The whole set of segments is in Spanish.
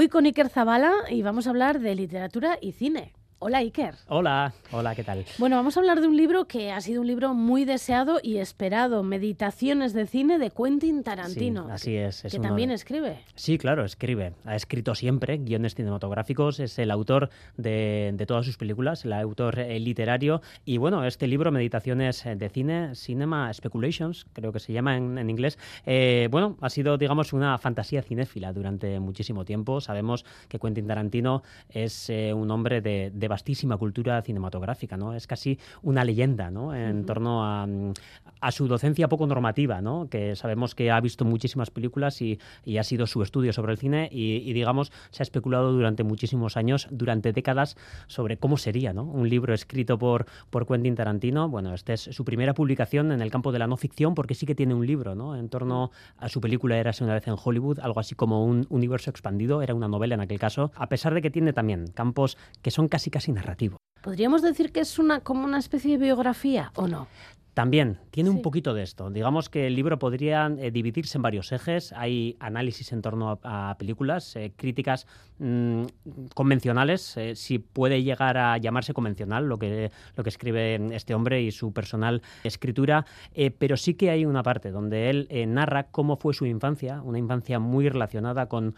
Hoy con Iker Zabala y vamos a hablar de literatura y cine. Hola Iker. Hola, hola, ¿qué tal? Bueno, vamos a hablar de un libro que ha sido un libro muy deseado y esperado, Meditaciones de cine de Quentin Tarantino. Sí, así es. que también escribe. Sí, claro, escribe. Ha escrito siempre guiones cinematográficos, es el autor de, todas sus películas, el autor eh, literario. Y bueno, este libro, Meditaciones de cine, Cinema Speculations, creo que se llama en, inglés, eh, bueno, ha sido, digamos, una fantasía cinéfila durante muchísimo tiempo. Sabemos que Quentin Tarantino es eh, un hombre de vastísima cultura cinematográfica, ¿no? Es casi una leyenda, ¿no? En torno a, su docencia poco normativa, ¿no? Que sabemos que ha visto muchísimas películas y, ha sido su estudio sobre el cine y, digamos, se ha especulado durante muchísimos años, durante décadas, sobre cómo sería, ¿no? Un libro escrito por, por Quentin Tarantino. Bueno, esta es su primera publicación en el campo de la no ficción porque sí que tiene un libro, ¿no? En torno a su película Érase una vez en Hollywood, algo así como un universo expandido, era una novela en aquel caso, a pesar de que tiene también campos que son casi casi narrativo. ¿Podríamos decir que es una como una especie de biografía o no? También tiene un poquito de esto. Digamos que el libro podría eh, dividirse en varios ejes. Hay análisis en torno a, películas, eh, críticas mm, convencionales, eh, si puede llegar a llamarse convencional lo que, lo que escribe este hombre y su personal escritura, pero sí que hay una parte donde él narra cómo fue su infancia, una infancia muy relacionada con,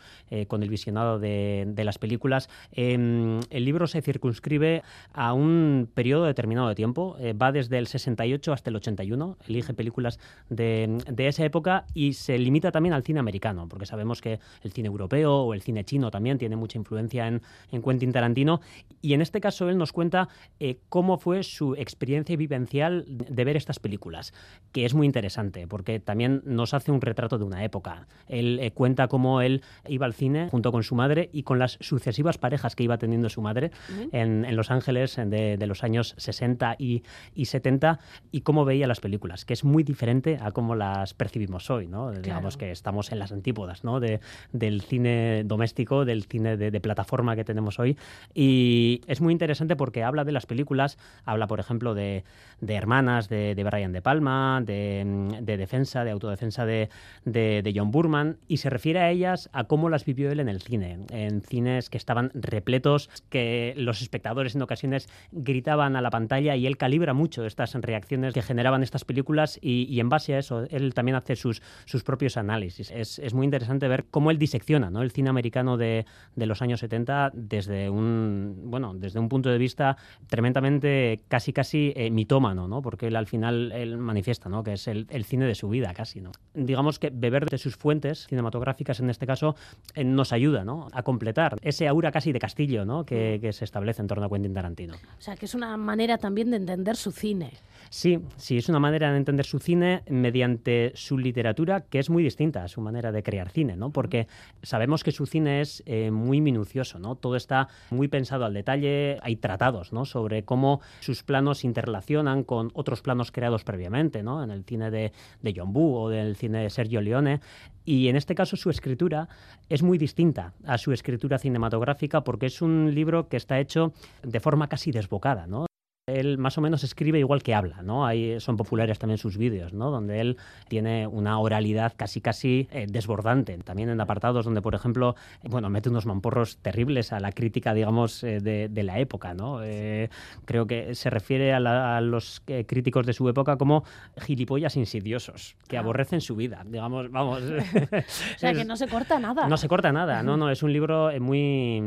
con el visionado de, de las películas. Em, el libro se circunscribe a un periodo determinado de tiempo, va desde el 68 hasta el 81, elige películas de, esa época y se limita también al cine americano, porque sabemos que el cine europeo o el cine chino también tiene mucha influencia en, en Quentin Tarantino. Y en este caso él nos cuenta eh, cómo fue su experiencia vivencial de ver estas películas, que es muy interesante, porque también nos hace un retrato de una época. Él eh, cuenta cómo él iba al cine junto con su madre y con las sucesivas parejas que iba teniendo su madre en, Los Ángeles de, los años 60 y, y 70 y cómo cómo veía las películas, que es muy diferente a cómo las percibimos hoy, ¿no? Digamos que estamos en las antípodas, ¿no? De, del cine doméstico, del cine de, plataforma que tenemos hoy. Y es muy interesante porque habla de las películas, habla, por ejemplo, de, de Hermanas, de, de, Brian De Palma, de, defensa, de autodefensa de, de, John Burman, y se refiere a ellas a cómo las vivió él en el cine, en cines que estaban repletos, que los espectadores en ocasiones gritaban a la pantalla y él calibra mucho estas reacciones que generaban estas películas y, en base a eso él también hace sus, propios análisis. Es, muy interesante ver cómo él disecciona ¿no? el cine americano de, los años 70 desde un, bueno, desde un punto de vista tremendamente casi casi eh, mitómano, ¿no? porque él al final él manifiesta ¿no? que es el, el, cine de su vida casi. ¿no? Digamos que beber de sus fuentes cinematográficas en este caso eh, nos ayuda ¿no? a completar ese aura casi de castillo ¿no? que, que se establece en torno a Quentin Tarantino. O sea, que es una manera también de entender su cine. Sí, sí, es una manera de entender su cine mediante su literatura que es muy distinta a su manera de crear cine, ¿no? Porque sabemos que su cine es eh, muy minucioso, ¿no? Todo está muy pensado al detalle, hay tratados, ¿no? Sobre cómo sus planos interrelacionan con otros planos creados previamente, ¿no? En el cine de, de John Woo o del cine de Sergio Leone. Y en este caso su escritura es muy distinta a su escritura cinematográfica porque es un libro que está hecho de forma casi desbocada, ¿no? Él más o menos escribe igual que habla, ¿no? Ahí son populares también sus vídeos, ¿no? Donde él tiene una oralidad casi casi eh, desbordante. También en apartados donde, por ejemplo, bueno, mete unos mamporros terribles a la crítica, digamos, eh, de, la época, ¿no? Eh, creo que se refiere a, los críticos de su época como gilipollas insidiosos, que aborrecen su vida, digamos, vamos. o sea, que no se corta nada. No se corta nada, no, no, es un libro muy,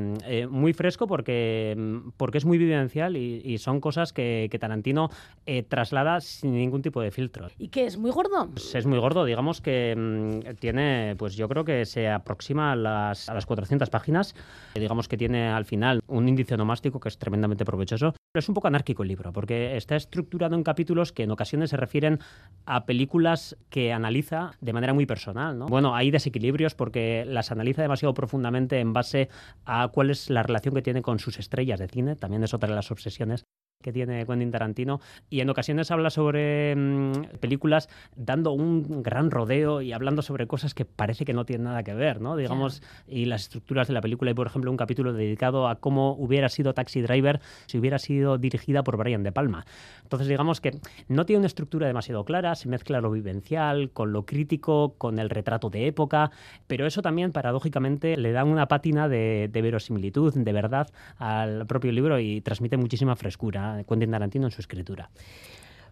muy fresco porque, porque es muy vivencial y son cosas que, Tarantino eh, traslada sin ningún tipo de filtro. ¿Y qué es muy gordo? Pues es muy gordo, digamos que mm, tiene, pues yo creo que se aproxima a las, a las 400 páginas, eh, digamos que tiene al final un índice nomástico que es tremendamente provechoso. Pero es un poco anárquico el libro, porque está estructurado en capítulos que en ocasiones se refieren a películas que analiza de manera muy personal. ¿no? Bueno, hay desequilibrios porque las analiza demasiado profundamente en base a cuál es la relación que tiene con sus estrellas de cine, también es otra de las obsesiones que tiene Quentin Tarantino y en ocasiones habla sobre mm, películas dando un gran rodeo y hablando sobre cosas que parece que no tienen nada que ver, ¿no? Digamos, y las estructuras de la película. Hay, por ejemplo, un capítulo dedicado a cómo hubiera sido Taxi Driver si hubiera sido dirigida por Brian De Palma. Entonces, digamos que no tiene una estructura demasiado clara, se mezcla lo vivencial con lo crítico, con el retrato de época, pero eso también, paradójicamente, le da una pátina de, de verosimilitud, de verdad, al propio libro y transmite muchísima frescura Quentin Tarantino en su escritura.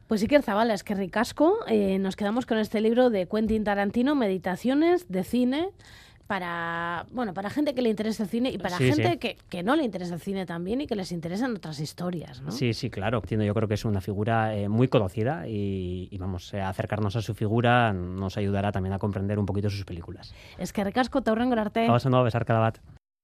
Pues sí que Zabala, es que ricasco. Eh, nos quedamos con este libro de Quentin Tarantino, Meditaciones de cine para bueno para gente que le interesa el cine y para gente Que, que, no le interesa el cine también y que les interesan otras historias ¿no? sí sí claro yo creo que es una figura eh, muy conocida y, vamos a acercarnos a su figura nos ayudará también a comprender un poquito sus películas es que recasco te arte